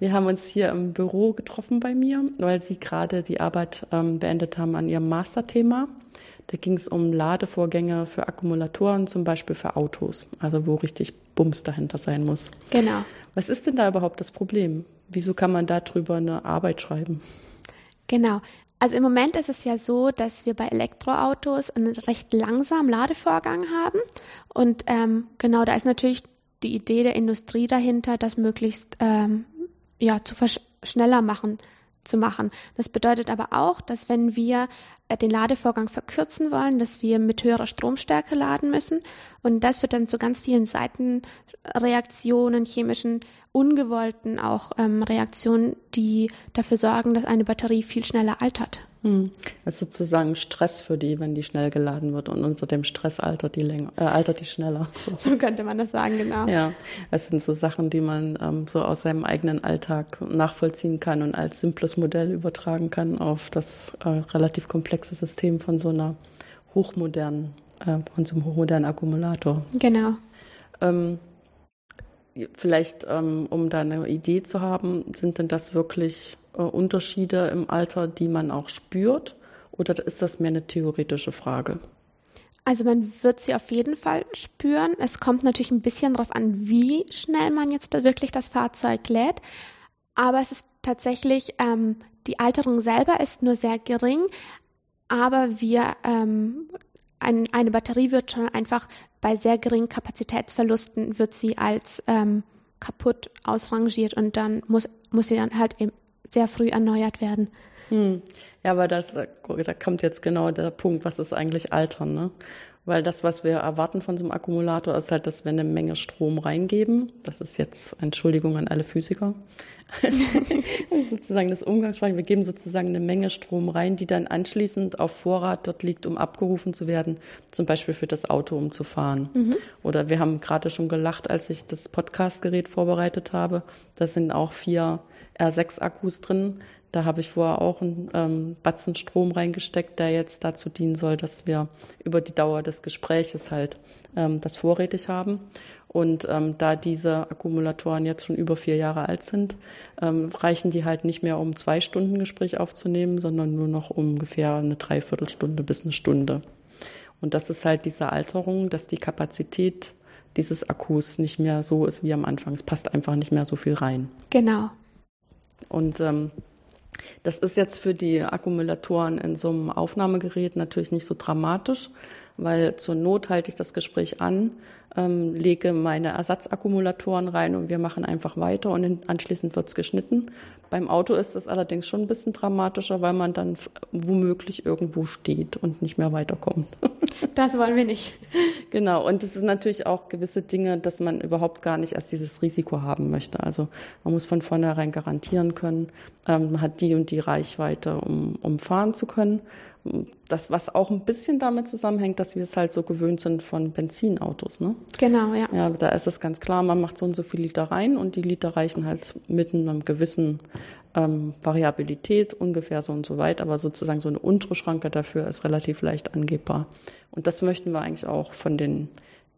Wir haben uns hier im Büro getroffen bei mir, weil Sie gerade die Arbeit ähm, beendet haben an Ihrem Masterthema. Da ging es um Ladevorgänge für Akkumulatoren, zum Beispiel für Autos, also wo richtig Bums dahinter sein muss. Genau. Was ist denn da überhaupt das Problem? Wieso kann man darüber eine Arbeit schreiben? Genau. Also im Moment ist es ja so, dass wir bei Elektroautos einen recht langsamen Ladevorgang haben. Und ähm, genau, da ist natürlich die Idee der Industrie dahinter, das möglichst ähm, ja, zu schneller machen, zu machen. Das bedeutet aber auch, dass wenn wir äh, den Ladevorgang verkürzen wollen, dass wir mit höherer Stromstärke laden müssen. Und das führt dann zu ganz vielen Seitenreaktionen, chemischen, ungewollten auch ähm, Reaktionen, die dafür sorgen, dass eine Batterie viel schneller altert. Hm. Das ist sozusagen Stress für die, wenn die schnell geladen wird und unter dem Stress altert die länger, äh, altert die schneller. So. so. könnte man das sagen, genau. Ja, das sind so Sachen, die man ähm, so aus seinem eigenen Alltag nachvollziehen kann und als simples Modell übertragen kann auf das äh, relativ komplexe System von so einer hochmodernen, äh, von so einem hochmodernen Akkumulator. Genau. Ähm, vielleicht, ähm, um da eine Idee zu haben, sind denn das wirklich äh, Unterschiede im Alter, die man auch spürt? Oder ist das mehr eine theoretische Frage? Also man wird sie auf jeden Fall spüren. Es kommt natürlich ein bisschen darauf an, wie schnell man jetzt wirklich das Fahrzeug lädt. Aber es ist tatsächlich, ähm, die Alterung selber ist nur sehr gering, aber wir, ähm, ein, eine Batterie wird schon einfach bei sehr geringen Kapazitätsverlusten wird sie als ähm, kaputt ausrangiert und dann muss, muss sie dann halt eben sehr früh erneuert werden. Hm. Ja, aber das, da kommt jetzt genau der Punkt, was ist eigentlich Altern, ne? Weil das, was wir erwarten von so einem Akkumulator, ist halt, dass wir eine Menge Strom reingeben. Das ist jetzt Entschuldigung an alle Physiker. das ist sozusagen das Umgangssprache. Wir geben sozusagen eine Menge Strom rein, die dann anschließend auf Vorrat dort liegt, um abgerufen zu werden, zum Beispiel für das Auto, um zu fahren. Mhm. Oder wir haben gerade schon gelacht, als ich das Podcastgerät vorbereitet habe. Da sind auch vier R6-Akkus drin. Da habe ich vorher auch einen ähm, Batzen Strom reingesteckt, der jetzt dazu dienen soll, dass wir über die Dauer des Gespräches halt ähm, das vorrätig haben. Und ähm, da diese Akkumulatoren jetzt schon über vier Jahre alt sind, ähm, reichen die halt nicht mehr, um zwei Stunden Gespräch aufzunehmen, sondern nur noch ungefähr eine Dreiviertelstunde bis eine Stunde. Und das ist halt diese Alterung, dass die Kapazität dieses Akkus nicht mehr so ist wie am Anfang. Es passt einfach nicht mehr so viel rein. Genau. Und ähm, das ist jetzt für die Akkumulatoren in so einem Aufnahmegerät natürlich nicht so dramatisch, weil zur Not halte ich das Gespräch an, ähm, lege meine Ersatzakkumulatoren rein und wir machen einfach weiter und anschließend wird's geschnitten. Beim Auto ist das allerdings schon ein bisschen dramatischer, weil man dann womöglich irgendwo steht und nicht mehr weiterkommt. Das wollen wir nicht. Genau, und es ist natürlich auch gewisse Dinge, dass man überhaupt gar nicht erst dieses Risiko haben möchte. Also man muss von vornherein garantieren können, ähm, man hat die und die Reichweite, um, um fahren zu können das, was auch ein bisschen damit zusammenhängt, dass wir es halt so gewöhnt sind von Benzinautos, ne? Genau, ja. Ja, da ist es ganz klar, man macht so und so viel Liter rein und die Liter reichen halt mit einem gewissen ähm, Variabilität ungefähr so und so weit, aber sozusagen so eine untere Schranke dafür ist relativ leicht angebbar. Und das möchten wir eigentlich auch von den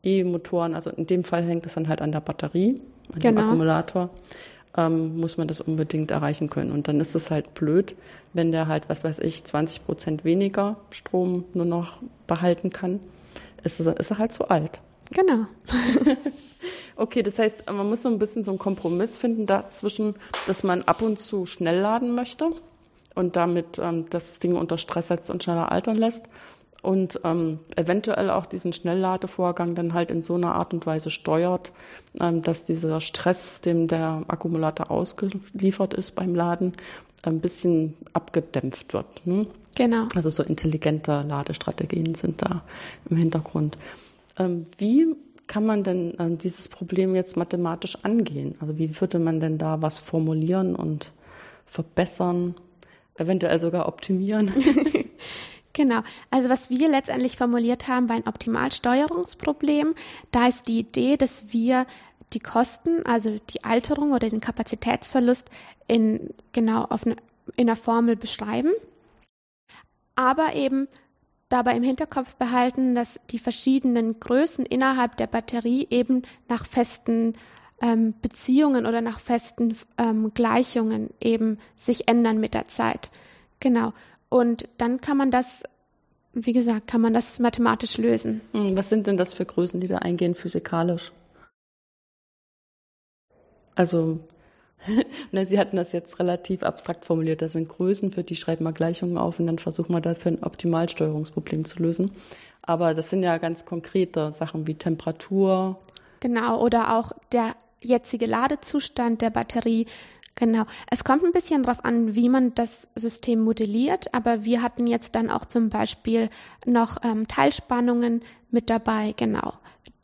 E-Motoren, also in dem Fall hängt es dann halt an der Batterie, an genau. dem Akkumulator ähm, muss man das unbedingt erreichen können. Und dann ist es halt blöd, wenn der halt, was weiß ich, 20 Prozent weniger Strom nur noch behalten kann, ist, ist er halt zu alt. Genau. okay, das heißt, man muss so ein bisschen so einen Kompromiss finden dazwischen, dass man ab und zu schnell laden möchte und damit ähm, das Ding unter Stress setzt und schneller altern lässt und ähm, eventuell auch diesen Schnellladevorgang dann halt in so einer Art und Weise steuert, ähm, dass dieser Stress, dem der Akkumulator ausgeliefert ist beim Laden, ein bisschen abgedämpft wird. Ne? Genau. Also so intelligente Ladestrategien sind da im Hintergrund. Ähm, wie kann man denn äh, dieses Problem jetzt mathematisch angehen? Also wie würde man denn da was formulieren und verbessern, eventuell sogar optimieren? Genau. Also was wir letztendlich formuliert haben, war ein Optimalsteuerungsproblem. Da ist die Idee, dass wir die Kosten, also die Alterung oder den Kapazitätsverlust in genau auf eine, in einer Formel beschreiben, aber eben dabei im Hinterkopf behalten, dass die verschiedenen Größen innerhalb der Batterie eben nach festen ähm, Beziehungen oder nach festen ähm, Gleichungen eben sich ändern mit der Zeit. Genau. Und dann kann man das, wie gesagt, kann man das mathematisch lösen. Hm, was sind denn das für Größen, die da eingehen physikalisch? Also, ne, Sie hatten das jetzt relativ abstrakt formuliert. Das sind Größen, für die schreiben wir Gleichungen auf und dann versuchen wir das für ein Optimalsteuerungsproblem zu lösen. Aber das sind ja ganz konkrete Sachen wie Temperatur. Genau, oder auch der jetzige Ladezustand der Batterie, Genau. Es kommt ein bisschen darauf an, wie man das System modelliert, aber wir hatten jetzt dann auch zum Beispiel noch ähm, Teilspannungen mit dabei. Genau.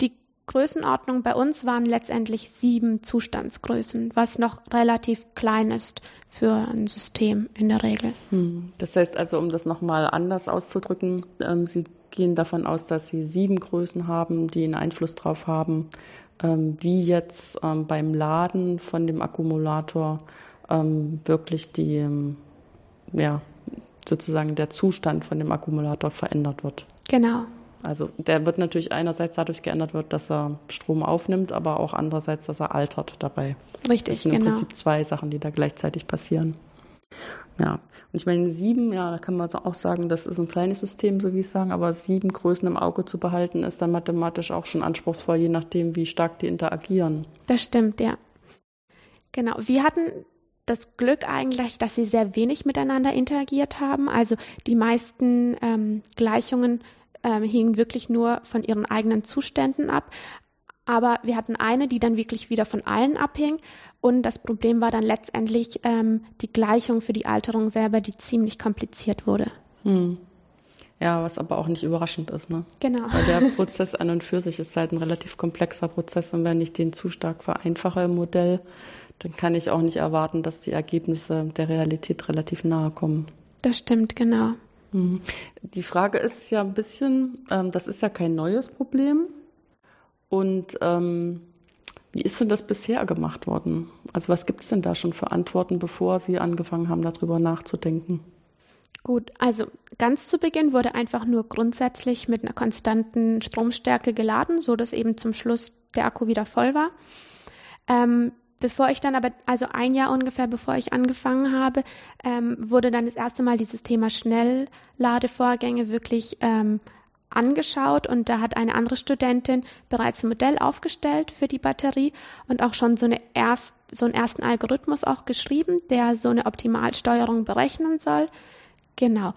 Die Größenordnung bei uns waren letztendlich sieben Zustandsgrößen, was noch relativ klein ist für ein System in der Regel. Hm. Das heißt also, um das nochmal anders auszudrücken, ähm, Sie gehen davon aus, dass Sie sieben Größen haben, die einen Einfluss drauf haben, wie jetzt ähm, beim Laden von dem Akkumulator ähm, wirklich die, ja, sozusagen der Zustand von dem Akkumulator verändert wird. Genau. Also der wird natürlich einerseits dadurch geändert wird, dass er Strom aufnimmt, aber auch andererseits, dass er altert dabei. Richtig, das sind genau. im Prinzip zwei Sachen, die da gleichzeitig passieren. Ja, und ich meine, sieben, ja, da kann man auch sagen, das ist ein kleines System, so wie ich sagen, aber sieben Größen im Auge zu behalten, ist dann mathematisch auch schon anspruchsvoll, je nachdem, wie stark die interagieren. Das stimmt, ja. Genau. Wir hatten das Glück eigentlich, dass sie sehr wenig miteinander interagiert haben. Also die meisten ähm, Gleichungen ähm, hingen wirklich nur von ihren eigenen Zuständen ab. Aber wir hatten eine, die dann wirklich wieder von allen abhing. Und das Problem war dann letztendlich ähm, die Gleichung für die Alterung selber, die ziemlich kompliziert wurde. Hm. Ja, was aber auch nicht überraschend ist, ne? Genau. Weil der Prozess an und für sich ist halt ein relativ komplexer Prozess und wenn ich den zu stark vereinfache im Modell, dann kann ich auch nicht erwarten, dass die Ergebnisse der Realität relativ nahe kommen. Das stimmt, genau. Hm. Die Frage ist ja ein bisschen, ähm, das ist ja kein neues Problem. Und ähm, wie ist denn das bisher gemacht worden? Also was gibt es denn da schon für Antworten, bevor Sie angefangen haben, darüber nachzudenken? Gut, also ganz zu Beginn wurde einfach nur grundsätzlich mit einer konstanten Stromstärke geladen, so dass eben zum Schluss der Akku wieder voll war. Ähm, bevor ich dann aber, also ein Jahr ungefähr bevor ich angefangen habe, ähm, wurde dann das erste Mal dieses Thema Schnellladevorgänge wirklich ähm, angeschaut und da hat eine andere Studentin bereits ein Modell aufgestellt für die Batterie und auch schon so, eine erst, so einen ersten Algorithmus auch geschrieben, der so eine Optimalsteuerung berechnen soll. Genau.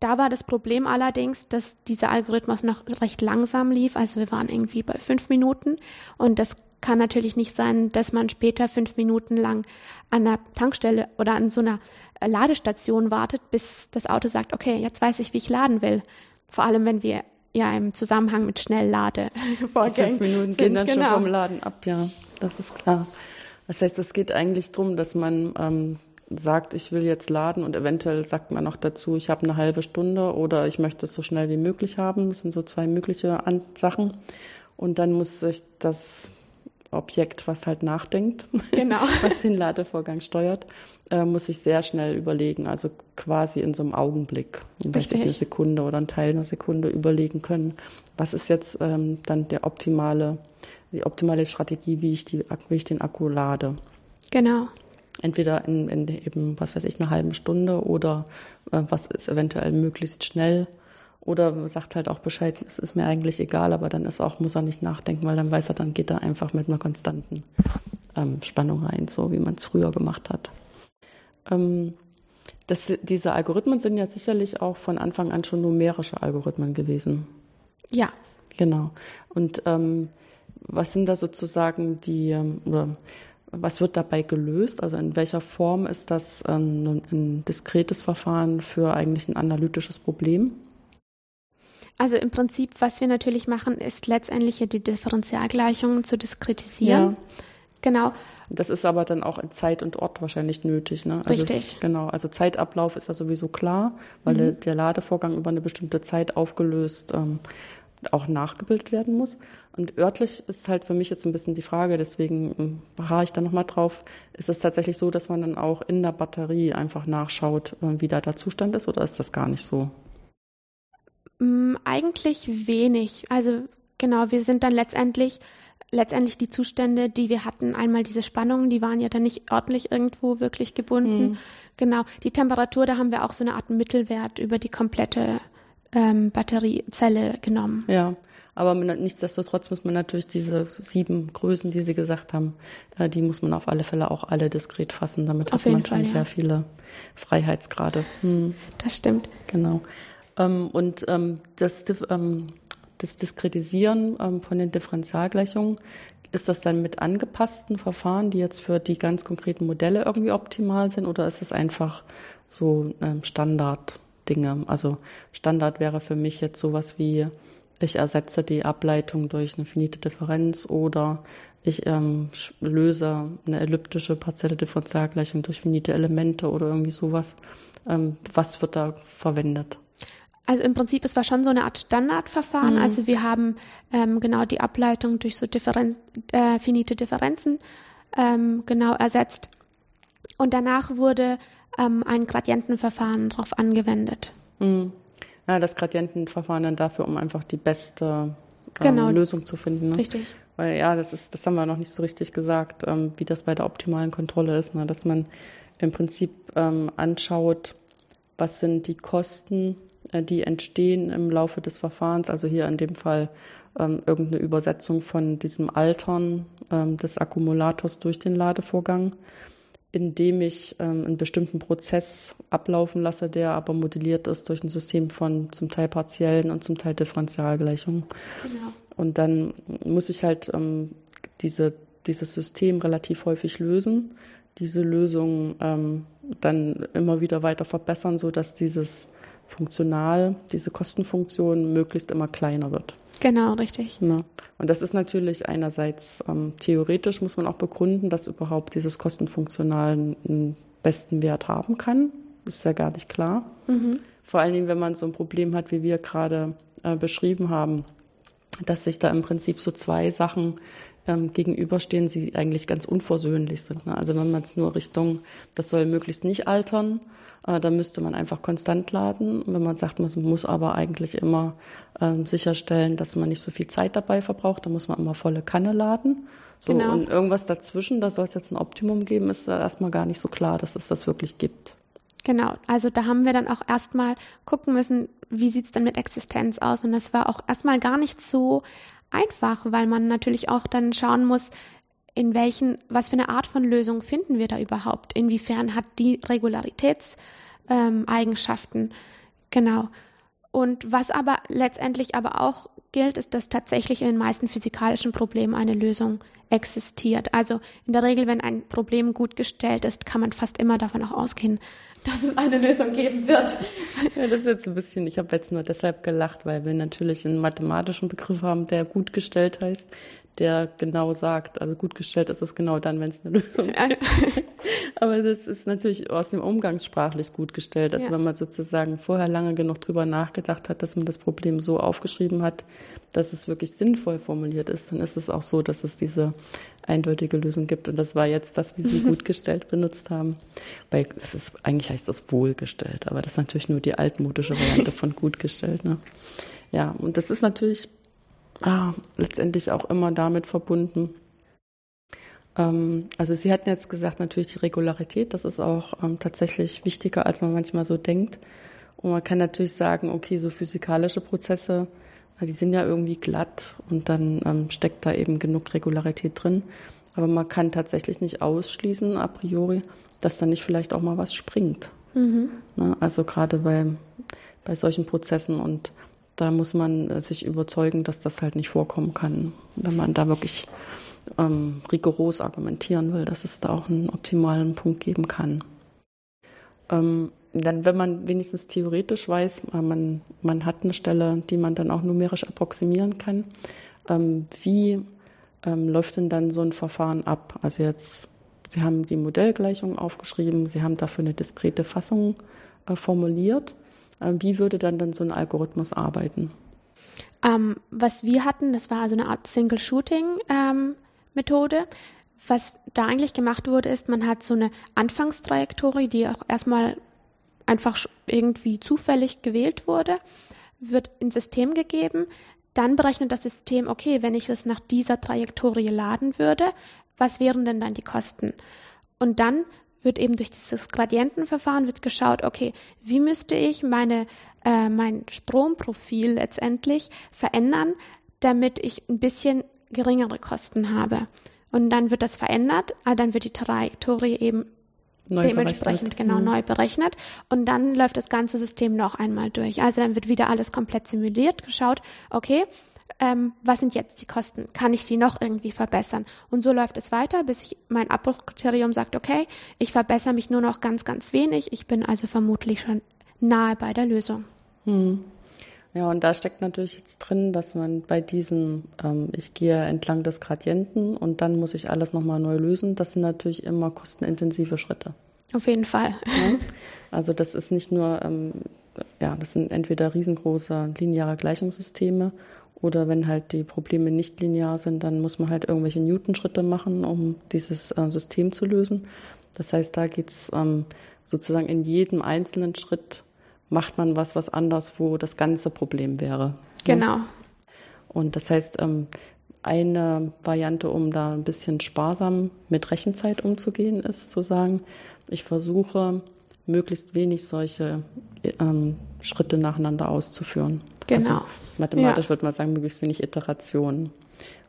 Da war das Problem allerdings, dass dieser Algorithmus noch recht langsam lief. Also wir waren irgendwie bei fünf Minuten und das kann natürlich nicht sein, dass man später fünf Minuten lang an der Tankstelle oder an so einer Ladestation wartet, bis das Auto sagt, okay, jetzt weiß ich, wie ich laden will. Vor allem, wenn wir ja im Zusammenhang mit Schnellladevorgängen. Fünf Minuten gehen dann genau. schon vom Laden ab, ja. Das ist klar. Das heißt, es geht eigentlich darum, dass man ähm, sagt, ich will jetzt laden und eventuell sagt man noch dazu, ich habe eine halbe Stunde oder ich möchte es so schnell wie möglich haben. Das sind so zwei mögliche An Sachen. Und dann muss sich das Objekt, was halt nachdenkt, genau. was den Ladevorgang steuert, äh, muss ich sehr schnell überlegen, also quasi in so einem Augenblick, in der ich eine Sekunde oder einen Teil einer Sekunde überlegen können, was ist jetzt ähm, dann der optimale, die optimale Strategie, wie ich, die, wie ich den Akku lade. Genau. Entweder in, in eben, was weiß ich, einer halben Stunde oder äh, was ist eventuell möglichst schnell oder sagt halt auch Bescheid, es ist mir eigentlich egal, aber dann ist auch, muss er nicht nachdenken, weil dann weiß er, dann geht er einfach mit einer konstanten ähm, Spannung rein, so wie man es früher gemacht hat. Ähm, das, diese Algorithmen sind ja sicherlich auch von Anfang an schon numerische Algorithmen gewesen. Ja. Genau. Und ähm, was sind da sozusagen die, ähm, oder was wird dabei gelöst? Also in welcher Form ist das ähm, ein diskretes Verfahren für eigentlich ein analytisches Problem? Also im Prinzip, was wir natürlich machen, ist letztendlich die Differentialgleichungen zu diskretisieren. Ja. Genau. Das ist aber dann auch in Zeit und Ort wahrscheinlich nötig. Ne? Also Richtig. Es, genau, also Zeitablauf ist ja sowieso klar, weil mhm. der, der, Ladevorgang über eine bestimmte Zeit aufgelöst ähm, auch nachgebildet werden muss. Und örtlich ist halt für mich jetzt ein bisschen die Frage, deswegen ähm, beharre ich da nochmal drauf, ist es tatsächlich so, dass man dann auch in der Batterie einfach nachschaut, äh, wie da der Zustand ist oder ist das gar nicht so? Mm, eigentlich wenig. Also genau, wir sind dann letztendlich letztendlich die Zustände, die wir hatten, einmal diese Spannungen, die waren ja dann nicht ordentlich irgendwo wirklich gebunden. Mhm. Genau. Die Temperatur, da haben wir auch so eine Art Mittelwert über die komplette ähm, Batteriezelle genommen. Ja, aber nichtsdestotrotz muss man natürlich diese sieben Größen, die Sie gesagt haben, äh, die muss man auf alle Fälle auch alle diskret fassen. Damit auf hat man schon ja. sehr viele Freiheitsgrade. Hm. Das stimmt. Genau. Ähm, und ähm, das, ähm, das Diskretisieren von den Differentialgleichungen, ist das dann mit angepassten Verfahren, die jetzt für die ganz konkreten Modelle irgendwie optimal sind, oder ist es einfach so ähm, Standarddinge? Also Standard wäre für mich jetzt sowas wie, ich ersetze die Ableitung durch eine finite Differenz oder ich ähm, löse eine elliptische partielle Differentialgleichung durch finite Elemente oder irgendwie sowas. Ähm, was wird da verwendet? Also im Prinzip, es war schon so eine Art Standardverfahren. Mhm. Also wir haben ähm, genau die Ableitung durch so Differen äh, finite Differenzen ähm, genau ersetzt. Und danach wurde ähm, ein Gradientenverfahren darauf angewendet. Mhm. Ja, das Gradientenverfahren dann dafür, um einfach die beste ähm, genau. Lösung zu finden. Ne? Richtig. Weil ja, das ist, das haben wir noch nicht so richtig gesagt, ähm, wie das bei der optimalen Kontrolle ist, ne? dass man im Prinzip ähm, anschaut, was sind die Kosten die entstehen im Laufe des Verfahrens. Also hier in dem Fall ähm, irgendeine Übersetzung von diesem Altern ähm, des Akkumulators durch den Ladevorgang, indem ich ähm, einen bestimmten Prozess ablaufen lasse, der aber modelliert ist durch ein System von zum Teil partiellen und zum Teil Differentialgleichungen. Genau. Und dann muss ich halt ähm, diese, dieses System relativ häufig lösen, diese Lösung ähm, dann immer wieder weiter verbessern, so dass dieses funktional diese Kostenfunktion möglichst immer kleiner wird. Genau, richtig. Ja. Und das ist natürlich einerseits ähm, theoretisch muss man auch begründen, dass überhaupt dieses Kostenfunktional einen besten Wert haben kann. Das ist ja gar nicht klar. Mhm. Vor allen Dingen, wenn man so ein Problem hat, wie wir gerade äh, beschrieben haben, dass sich da im Prinzip so zwei Sachen ähm, gegenüberstehen, die eigentlich ganz unversöhnlich sind. Ne? Also wenn man es nur Richtung, das soll möglichst nicht altern, äh, dann müsste man einfach konstant laden. Und wenn man sagt, man muss aber eigentlich immer ähm, sicherstellen, dass man nicht so viel Zeit dabei verbraucht, dann muss man immer volle Kanne laden. So, genau. Und irgendwas dazwischen, da soll es jetzt ein Optimum geben, ist da erstmal gar nicht so klar, dass es das wirklich gibt. Genau, also da haben wir dann auch erstmal gucken müssen, wie sieht's denn mit Existenz aus? Und das war auch erstmal gar nicht so einfach, weil man natürlich auch dann schauen muss, in welchen, was für eine Art von Lösung finden wir da überhaupt? Inwiefern hat die Regularitätseigenschaften? Ähm, genau. Und was aber letztendlich aber auch gilt, ist, dass tatsächlich in den meisten physikalischen Problemen eine Lösung existiert. Also in der Regel, wenn ein Problem gut gestellt ist, kann man fast immer davon auch ausgehen, dass es eine Lösung geben wird. Ja, das ist jetzt ein bisschen, ich habe jetzt nur deshalb gelacht, weil wir natürlich einen mathematischen Begriff haben, der gut gestellt heißt der genau sagt, also gut gestellt ist es genau dann, wenn es eine Lösung gibt. Aber das ist natürlich aus dem Umgangssprachlich gut gestellt. Also ja. wenn man sozusagen vorher lange genug drüber nachgedacht hat, dass man das Problem so aufgeschrieben hat, dass es wirklich sinnvoll formuliert ist, dann ist es auch so, dass es diese eindeutige Lösung gibt. Und das war jetzt das, wie Sie gut gestellt benutzt haben. Weil das ist, eigentlich heißt das wohlgestellt, aber das ist natürlich nur die altmodische Variante von gut gestellt. Ne? Ja, und das ist natürlich ah, letztendlich auch immer damit verbunden. Ähm, also Sie hatten jetzt gesagt, natürlich die Regularität, das ist auch ähm, tatsächlich wichtiger, als man manchmal so denkt. Und man kann natürlich sagen, okay, so physikalische Prozesse, äh, die sind ja irgendwie glatt und dann ähm, steckt da eben genug Regularität drin. Aber man kann tatsächlich nicht ausschließen, a priori, dass da nicht vielleicht auch mal was springt. Mhm. Ne? Also gerade bei, bei solchen Prozessen und da muss man äh, sich überzeugen, dass das halt nicht vorkommen kann, wenn man da wirklich ähm, rigoros argumentieren will, dass es da auch einen optimalen Punkt geben kann. Ähm, dann, wenn man wenigstens theoretisch weiß, äh, man, man hat eine Stelle, die man dann auch numerisch approximieren kann, ähm, wie ähm, läuft denn dann so ein Verfahren ab? Also jetzt, Sie haben die Modellgleichung aufgeschrieben, Sie haben dafür eine diskrete Fassung äh, formuliert. Äh, wie würde dann dann so ein Algorithmus arbeiten? Ähm, was wir hatten, das war also eine Art Single-Shooting-Methode. Ähm, was da eigentlich gemacht wurde, ist, man hat so eine Anfangstrajektorie, die auch erstmal einfach irgendwie zufällig gewählt wurde, wird ins System gegeben. Dann berechnet das System, okay, wenn ich es nach dieser Trajektorie laden würde, was wären denn dann die Kosten? Und dann wird eben durch dieses Gradientenverfahren wird geschaut, okay, wie müsste ich meine äh, mein Stromprofil letztendlich verändern, damit ich ein bisschen geringere Kosten habe. Und dann wird das verändert, ah, dann wird die Trajektorie eben neu dementsprechend berechnet. genau mhm. neu berechnet und dann läuft das ganze System noch einmal durch. Also dann wird wieder alles komplett simuliert, geschaut, okay, ähm, was sind jetzt die Kosten? Kann ich die noch irgendwie verbessern? Und so läuft es weiter, bis ich mein Abbruchkriterium sagt, okay, ich verbessere mich nur noch ganz, ganz wenig. Ich bin also vermutlich schon nahe bei der Lösung. Hm. Ja, und da steckt natürlich jetzt drin, dass man bei diesem, ähm, ich gehe entlang des Gradienten und dann muss ich alles nochmal neu lösen, das sind natürlich immer kostenintensive Schritte. Auf jeden Fall. Ja? Also das ist nicht nur, ähm, ja, das sind entweder riesengroße lineare Gleichungssysteme oder wenn halt die Probleme nicht linear sind, dann muss man halt irgendwelche Newton-Schritte machen, um dieses äh, System zu lösen. Das heißt, da geht's ähm, sozusagen in jedem einzelnen Schritt macht man was, was anders, wo das ganze Problem wäre. Genau. Und das heißt, ähm, eine Variante, um da ein bisschen sparsam mit Rechenzeit umzugehen, ist zu sagen, ich versuche möglichst wenig solche ähm, Schritte nacheinander auszuführen. Genau. Also mathematisch ja. würde man sagen, möglichst wenig Iterationen.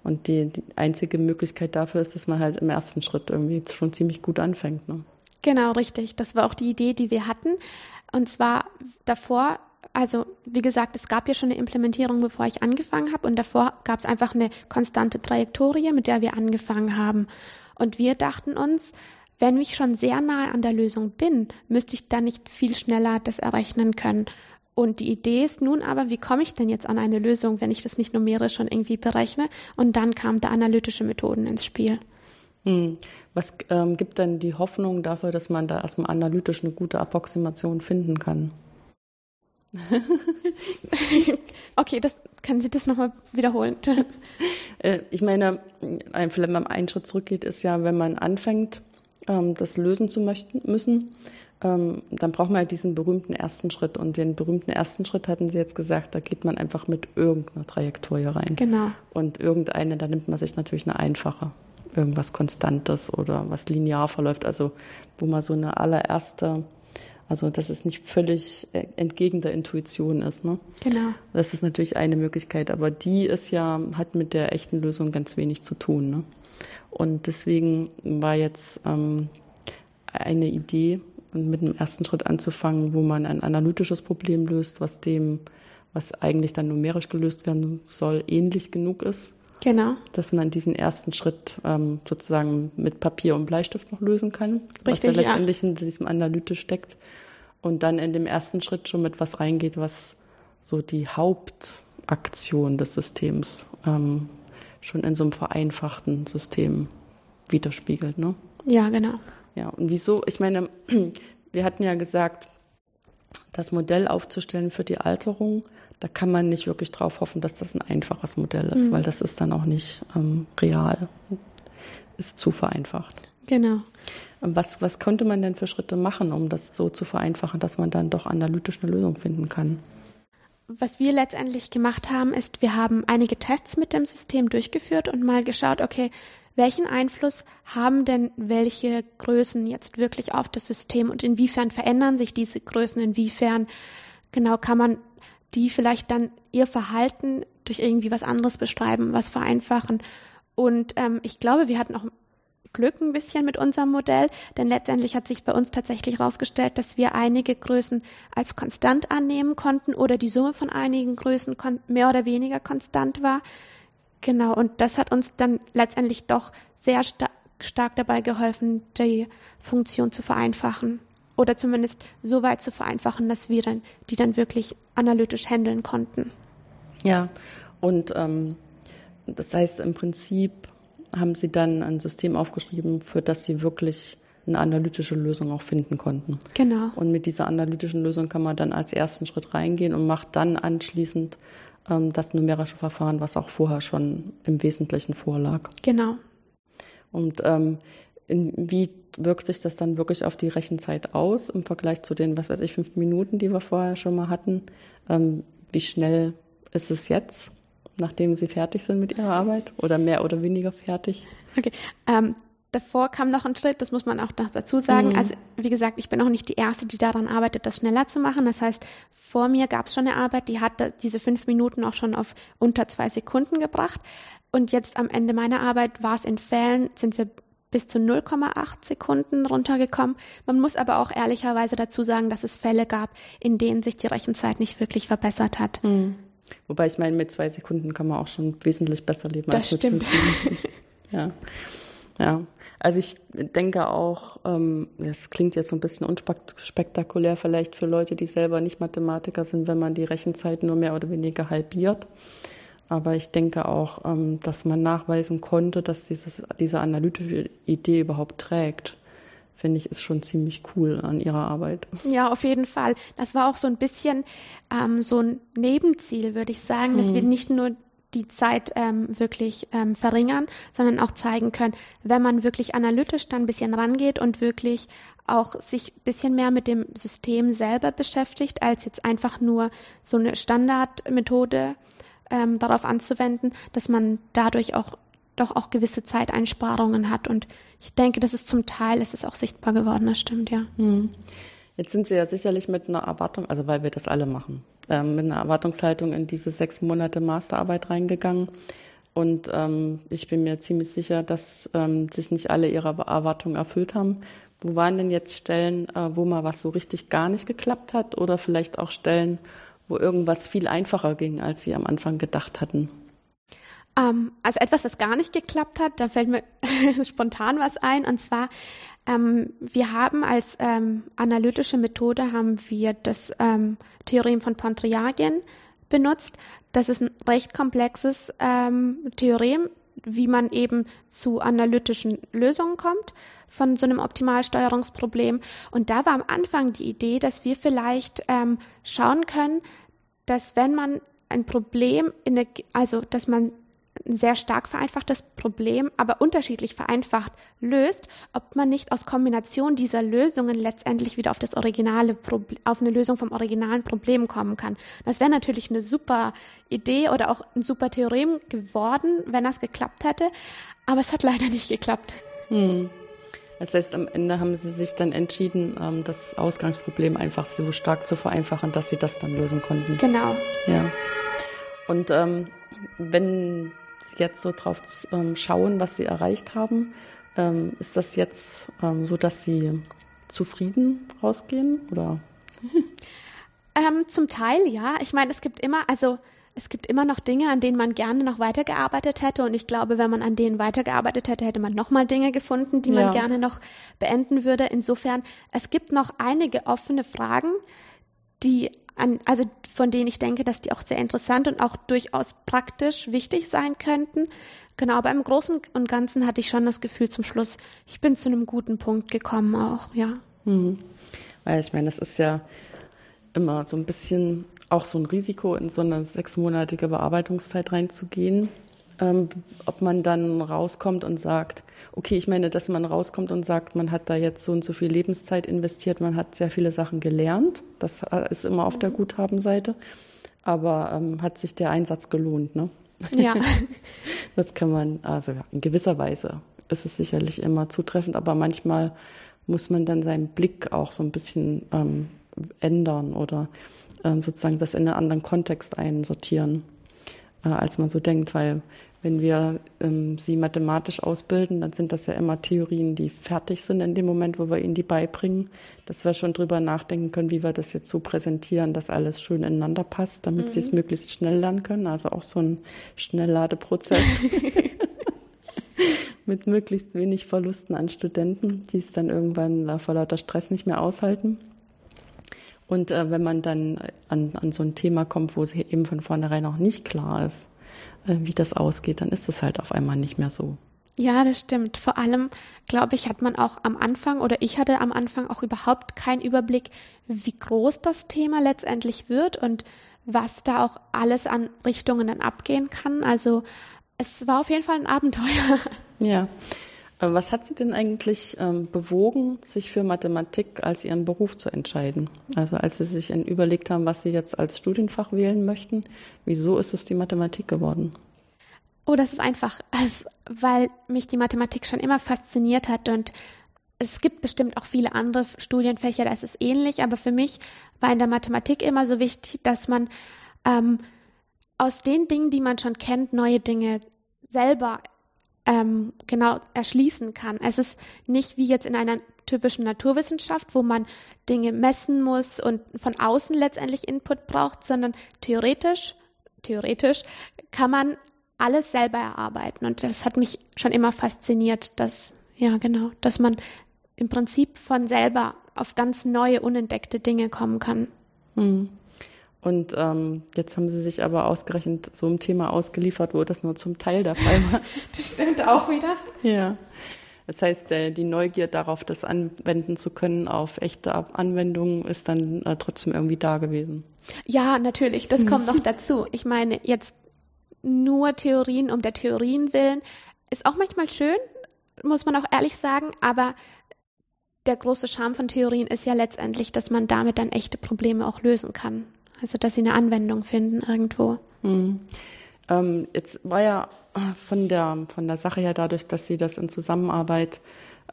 Und die, die, einzige Möglichkeit dafür ist, dass man halt im ersten Schritt irgendwie schon ziemlich gut anfängt. Ne? Genau, richtig. Das war auch die Idee, die wir hatten. Und zwar davor, also wie gesagt, es gab ja schon eine Implementierung, bevor ich angefangen habe. Und davor gab es einfach eine konstante Trajektorie, mit der wir angefangen haben. Und wir dachten uns, wenn ich schon sehr nahe an der Lösung bin, müsste ich dann nicht viel schneller das errechnen können. Und die Idee ist nun aber, wie komme ich denn jetzt an eine Lösung, wenn ich das nicht numerisch schon irgendwie berechne? Und dann kamen da analytische Methoden ins Spiel. Hm. Was ähm, gibt denn die Hoffnung dafür, dass man da erstmal analytisch eine gute Approximation finden kann? okay, das können Sie das nochmal wiederholen? Äh, ich meine, vielleicht wenn man einen Schritt zurückgeht, ist ja, wenn man anfängt, das lösen zu möchten, müssen, ähm, dann braucht man ja diesen berühmten ersten Schritt. Und den berühmten ersten Schritt hatten Sie jetzt gesagt, da geht man einfach mit irgendeiner Trajektorie rein. Genau. Und irgendeine, da nimmt man sich natürlich eine einfache irgendwas Konstantes oder was linear verläuft, also wo man so eine allererste, also dass es nicht völlig entgegen der Intuition ist. Ne? Genau. Das ist natürlich eine Möglichkeit, aber die ist ja, hat mit der echten Lösung ganz wenig zu tun. Ne? Und deswegen war jetzt ähm, eine Idee, mit dem ersten Schritt anzufangen, wo man ein analytisches Problem löst, was dem, was eigentlich dann numerisch gelöst werden soll, ähnlich genug ist Genau. Dass man diesen ersten Schritt ähm, sozusagen mit Papier und Bleistift noch lösen kann, Richtig, was ja letztendlich in diesem Analytisch steckt. Und dann in dem ersten Schritt schon mit was reingeht, was so die Hauptaktion des Systems ähm, schon in so einem vereinfachten System widerspiegelt. Ne? Ja, genau. Ja, und wieso? Ich meine, wir hatten ja gesagt, das Modell aufzustellen für die Alterung da kann man nicht wirklich drauf hoffen, dass das ein einfaches Modell ist, mhm. weil das ist dann auch nicht ähm, real. Ist zu vereinfacht. Genau. Was, was könnte man denn für Schritte machen, um das so zu vereinfachen, dass man dann doch analytisch eine Lösung finden kann? Was wir letztendlich gemacht haben, ist, wir haben einige Tests mit dem System durchgeführt und mal geschaut, okay, welchen Einfluss haben denn welche Größen jetzt wirklich auf das System und inwiefern verändern sich diese Größen, inwiefern genau kann man die vielleicht dann ihr Verhalten durch irgendwie was anderes beschreiben, was vereinfachen. Und ähm, ich glaube, wir hatten auch Glück ein bisschen mit unserem Modell, denn letztendlich hat sich bei uns tatsächlich herausgestellt, dass wir einige Größen als konstant annehmen konnten oder die Summe von einigen Größen mehr oder weniger konstant war. Genau, und das hat uns dann letztendlich doch sehr sta stark dabei geholfen, die Funktion zu vereinfachen oder zumindest so weit zu vereinfachen, dass wir dann die dann wirklich analytisch handeln konnten. Ja, und ähm, das heißt im Prinzip, haben sie dann ein System aufgeschrieben, für das sie wirklich eine analytische Lösung auch finden konnten. Genau. Und mit dieser analytischen Lösung kann man dann als ersten Schritt reingehen und macht dann anschließend ähm, das numerische Verfahren, was auch vorher schon im Wesentlichen vorlag. Genau. Und ähm, wie wirkt sich das dann wirklich auf die Rechenzeit aus im Vergleich zu den, was weiß ich, fünf Minuten, die wir vorher schon mal hatten? Ähm, wie schnell ist es jetzt, nachdem Sie fertig sind mit Ihrer Arbeit oder mehr oder weniger fertig? Okay. Ähm, davor kam noch ein Schritt, das muss man auch noch dazu sagen. Mhm. Also wie gesagt, ich bin auch nicht die Erste, die daran arbeitet, das schneller zu machen. Das heißt, vor mir gab es schon eine Arbeit, die hat diese fünf Minuten auch schon auf unter zwei Sekunden gebracht. Und jetzt am Ende meiner Arbeit war es in Fällen, sind wir bis zu 0,8 Sekunden runtergekommen. Man muss aber auch ehrlicherweise dazu sagen, dass es Fälle gab, in denen sich die Rechenzeit nicht wirklich verbessert hat. Mhm. Wobei ich meine, mit zwei Sekunden kann man auch schon wesentlich besser leben das als mit stimmt. ja. Ja, also ich denke auch, ähm, das klingt jetzt so ein bisschen unspektakulär vielleicht für Leute, die selber nicht Mathematiker sind, wenn man die Rechenzeit nur mehr oder weniger halbiert. Aber ich denke auch, ähm, dass man nachweisen konnte, dass dieses, diese analytische Idee überhaupt trägt. Finde ich, ist schon ziemlich cool an ihrer Arbeit. Ja, auf jeden Fall. Das war auch so ein bisschen ähm, so ein Nebenziel, würde ich sagen, dass mhm. wir nicht nur die Zeit ähm, wirklich ähm, verringern, sondern auch zeigen können, wenn man wirklich analytisch dann ein bisschen rangeht und wirklich auch sich ein bisschen mehr mit dem System selber beschäftigt, als jetzt einfach nur so eine Standardmethode ähm, darauf anzuwenden, dass man dadurch auch doch auch gewisse Zeiteinsparungen hat. Und ich denke, das ist zum Teil, ist es auch sichtbar geworden, das stimmt, ja. Hm. Jetzt sind Sie ja sicherlich mit einer Erwartung, also weil wir das alle machen, ähm, mit einer Erwartungshaltung in diese sechs Monate Masterarbeit reingegangen. Und ähm, ich bin mir ziemlich sicher, dass ähm, sich nicht alle ihre Erwartungen erfüllt haben. Wo waren denn jetzt Stellen, äh, wo mal was so richtig gar nicht geklappt hat oder vielleicht auch Stellen, wo irgendwas viel einfacher ging, als Sie am Anfang gedacht hatten? Ähm, also etwas, das gar nicht geklappt hat, da fällt mir spontan was ein. Und zwar, ähm, wir haben als ähm, analytische Methode haben wir das ähm, Theorem von Pontryagin benutzt. Das ist ein recht komplexes ähm, Theorem, wie man eben zu analytischen Lösungen kommt von so einem Optimalsteuerungsproblem. Und da war am Anfang die Idee, dass wir vielleicht ähm, schauen können, dass wenn man ein Problem in der, also dass man ein sehr stark vereinfachtes Problem, aber unterschiedlich vereinfacht löst, ob man nicht aus Kombination dieser Lösungen letztendlich wieder auf das originale Problem, auf eine Lösung vom originalen Problem kommen kann. Das wäre natürlich eine super Idee oder auch ein super Theorem geworden, wenn das geklappt hätte, aber es hat leider nicht geklappt. Hm. Das heißt, am Ende haben Sie sich dann entschieden, ähm, das Ausgangsproblem einfach so stark zu vereinfachen, dass Sie das dann lösen konnten. Genau. Ja. Und ähm, wenn jetzt so drauf ähm, schauen, was sie erreicht haben, ähm, ist das jetzt ähm, so, dass sie zufrieden rausgehen oder? Ähm, zum Teil ja. Ich meine, es gibt immer, also es gibt immer noch Dinge, an denen man gerne noch weitergearbeitet hätte. Und ich glaube, wenn man an denen weitergearbeitet hätte, hätte man nochmal Dinge gefunden, die man ja. gerne noch beenden würde. Insofern, es gibt noch einige offene Fragen, die an, also von denen ich denke, dass die auch sehr interessant und auch durchaus praktisch wichtig sein könnten. Genau, aber im Großen und Ganzen hatte ich schon das Gefühl zum Schluss, ich bin zu einem guten Punkt gekommen auch, ja. Mhm. Weil ich meine, das ist ja immer so ein bisschen auch so ein Risiko, in so eine sechsmonatige Bearbeitungszeit reinzugehen ähm, ob man dann rauskommt und sagt, okay, ich meine, dass man rauskommt und sagt, man hat da jetzt so und so viel Lebenszeit investiert, man hat sehr viele Sachen gelernt. Das äh, ist immer auf der mhm. Guthabenseite. Aber ähm, hat sich der Einsatz gelohnt, ne? Ja. das kann man, also in gewisser Weise ist es sicherlich immer zutreffend, aber manchmal muss man dann seinen Blick auch so ein bisschen ähm, ändern oder ähm, sozusagen das in einen anderen Kontext einsortieren, äh, als man so denkt, weil wenn wir ähm, sie mathematisch ausbilden, dann sind das ja immer Theorien, die fertig sind in dem Moment, wo wir ihnen die beibringen, dass wir schon drüber nachdenken können, wie wir das jetzt so präsentieren, dass alles schön ineinander passt, damit mhm. sie es möglichst schnell lernen können. Also auch so ein Schnellladeprozess mit möglichst wenig Verlusten an Studenten, die es dann irgendwann vor lauter Stress nicht mehr aushalten. Und äh, wenn man dann an, an so ein Thema kommt, wo es eben von vornherein auch nicht klar ist, äh, wie das ausgeht, dann ist es halt auf einmal nicht mehr so. Ja, das stimmt. Vor allem, glaube ich, hat man auch am Anfang oder ich hatte am Anfang auch überhaupt keinen Überblick, wie groß das Thema letztendlich wird und was da auch alles an Richtungen dann abgehen kann. Also es war auf jeden Fall ein Abenteuer. Ja. Äh, was hat Sie denn eigentlich ähm, bewogen, sich für Mathematik als Ihren Beruf zu entscheiden? Also als Sie sich überlegt haben, was Sie jetzt als Studienfach wählen möchten, wieso ist es die Mathematik geworden? Oh, das ist einfach, weil mich die Mathematik schon immer fasziniert hat und es gibt bestimmt auch viele andere Studienfächer, da ist es ähnlich, aber für mich war in der Mathematik immer so wichtig, dass man ähm, aus den Dingen, die man schon kennt, neue Dinge selber ähm, genau erschließen kann. Es ist nicht wie jetzt in einer typischen Naturwissenschaft, wo man Dinge messen muss und von außen letztendlich Input braucht, sondern theoretisch, theoretisch kann man alles selber erarbeiten. Und das hat mich schon immer fasziniert, dass, ja, genau, dass man im Prinzip von selber auf ganz neue, unentdeckte Dinge kommen kann. Hm. Und ähm, jetzt haben Sie sich aber ausgerechnet so ein Thema ausgeliefert, wo das nur zum Teil der Fall war. das stimmt auch wieder. Ja. Das heißt, äh, die Neugier darauf, das anwenden zu können auf echte Anwendungen, ist dann äh, trotzdem irgendwie da gewesen. Ja, natürlich. Das kommt noch dazu. Ich meine, jetzt nur Theorien um der Theorien willen ist auch manchmal schön, muss man auch ehrlich sagen, aber der große Charme von Theorien ist ja letztendlich, dass man damit dann echte Probleme auch lösen kann. Also, dass sie eine Anwendung finden irgendwo. Mhm. Ähm, jetzt war ja von der, von der Sache her dadurch, dass Sie das in Zusammenarbeit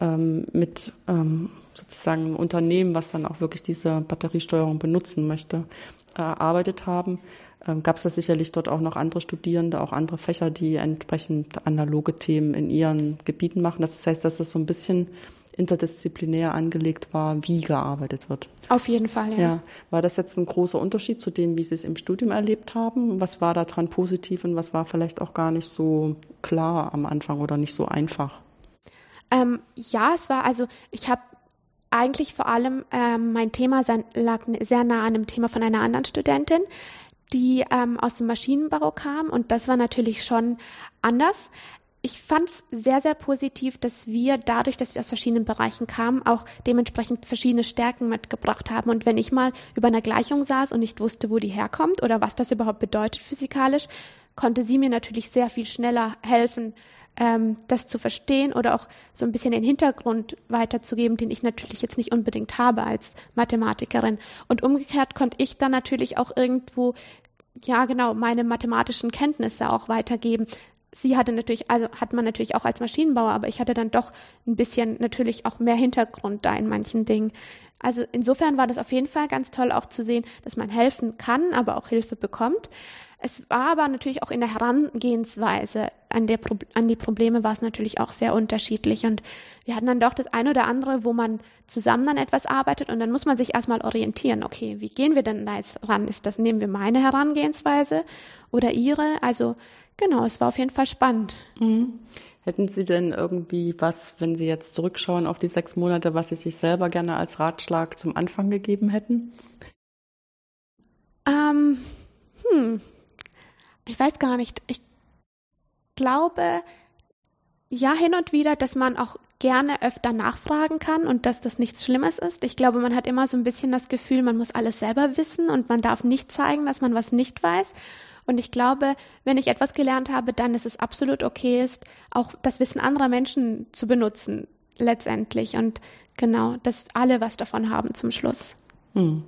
ähm, mit ähm, sozusagen einem Unternehmen, was dann auch wirklich diese Batteriesteuerung benutzen möchte, erarbeitet haben, ähm, gab es da sicherlich dort auch noch andere Studierende, auch andere Fächer, die entsprechend analoge Themen in ihren Gebieten machen. Das heißt, dass das so ein bisschen interdisziplinär angelegt war, wie gearbeitet wird. Auf jeden Fall, ja. ja. War das jetzt ein großer Unterschied zu dem, wie Sie es im Studium erlebt haben? Was war da dran positiv und was war vielleicht auch gar nicht so klar am Anfang oder nicht so einfach? Ähm, ja, es war also, ich habe eigentlich vor allem ähm, mein Thema lag sehr nah an dem Thema von einer anderen Studentin die ähm, aus dem Maschinenbau kam und das war natürlich schon anders. Ich fand es sehr, sehr positiv, dass wir dadurch, dass wir aus verschiedenen Bereichen kamen, auch dementsprechend verschiedene Stärken mitgebracht haben. Und wenn ich mal über einer Gleichung saß und nicht wusste, wo die herkommt oder was das überhaupt bedeutet physikalisch, konnte sie mir natürlich sehr viel schneller helfen, ähm, das zu verstehen oder auch so ein bisschen den Hintergrund weiterzugeben, den ich natürlich jetzt nicht unbedingt habe als Mathematikerin. Und umgekehrt konnte ich dann natürlich auch irgendwo, ja genau, meine mathematischen Kenntnisse auch weitergeben. Sie hatte natürlich, also hat man natürlich auch als Maschinenbauer, aber ich hatte dann doch ein bisschen natürlich auch mehr Hintergrund da in manchen Dingen. Also insofern war das auf jeden Fall ganz toll auch zu sehen, dass man helfen kann, aber auch Hilfe bekommt. Es war aber natürlich auch in der Herangehensweise an, der, an die Probleme war es natürlich auch sehr unterschiedlich. Und wir hatten dann doch das eine oder andere, wo man zusammen an etwas arbeitet und dann muss man sich erstmal orientieren. Okay, wie gehen wir denn da jetzt ran? Ist das, nehmen wir meine Herangehensweise oder ihre? Also genau, es war auf jeden Fall spannend. Mhm. Hätten Sie denn irgendwie was, wenn Sie jetzt zurückschauen auf die sechs Monate, was Sie sich selber gerne als Ratschlag zum Anfang gegeben hätten? Ähm, hm, ich weiß gar nicht. Ich glaube, ja, hin und wieder, dass man auch gerne öfter nachfragen kann und dass das nichts Schlimmes ist. Ich glaube, man hat immer so ein bisschen das Gefühl, man muss alles selber wissen und man darf nicht zeigen, dass man was nicht weiß. Und ich glaube, wenn ich etwas gelernt habe, dann ist es absolut okay ist, auch das Wissen anderer Menschen zu benutzen, letztendlich. Und genau, dass alle was davon haben zum Schluss. Hm.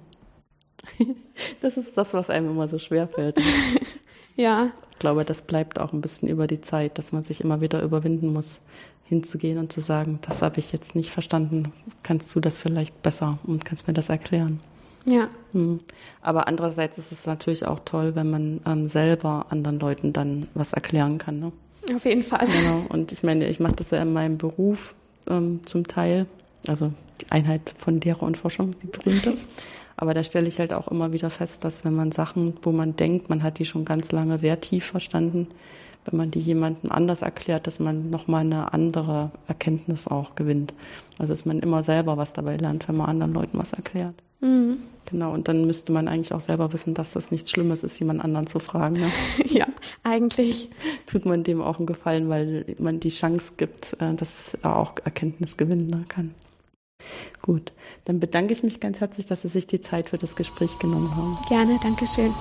Das ist das, was einem immer so schwer fällt. Ja. Ich glaube, das bleibt auch ein bisschen über die Zeit, dass man sich immer wieder überwinden muss, hinzugehen und zu sagen, das habe ich jetzt nicht verstanden. Kannst du das vielleicht besser und kannst mir das erklären? Ja. Hm. Aber andererseits ist es natürlich auch toll, wenn man ähm, selber anderen Leuten dann was erklären kann. Ne? Auf jeden Fall. Genau. Und ich meine, ich mache das ja in meinem Beruf ähm, zum Teil. Also die Einheit von Lehre und Forschung, die berühmte. Aber da stelle ich halt auch immer wieder fest, dass wenn man Sachen, wo man denkt, man hat die schon ganz lange sehr tief verstanden, wenn man die jemandem anders erklärt, dass man nochmal eine andere Erkenntnis auch gewinnt. Also dass man immer selber was dabei lernt, wenn man anderen Leuten was erklärt. Mhm. Genau, und dann müsste man eigentlich auch selber wissen, dass das nichts Schlimmes ist, jemand anderen zu fragen. Ne? ja, eigentlich. Tut man dem auch einen Gefallen, weil man die Chance gibt, äh, dass er auch Erkenntnis gewinnen ne, kann. Gut, dann bedanke ich mich ganz herzlich, dass Sie sich die Zeit für das Gespräch genommen haben. Gerne, danke schön.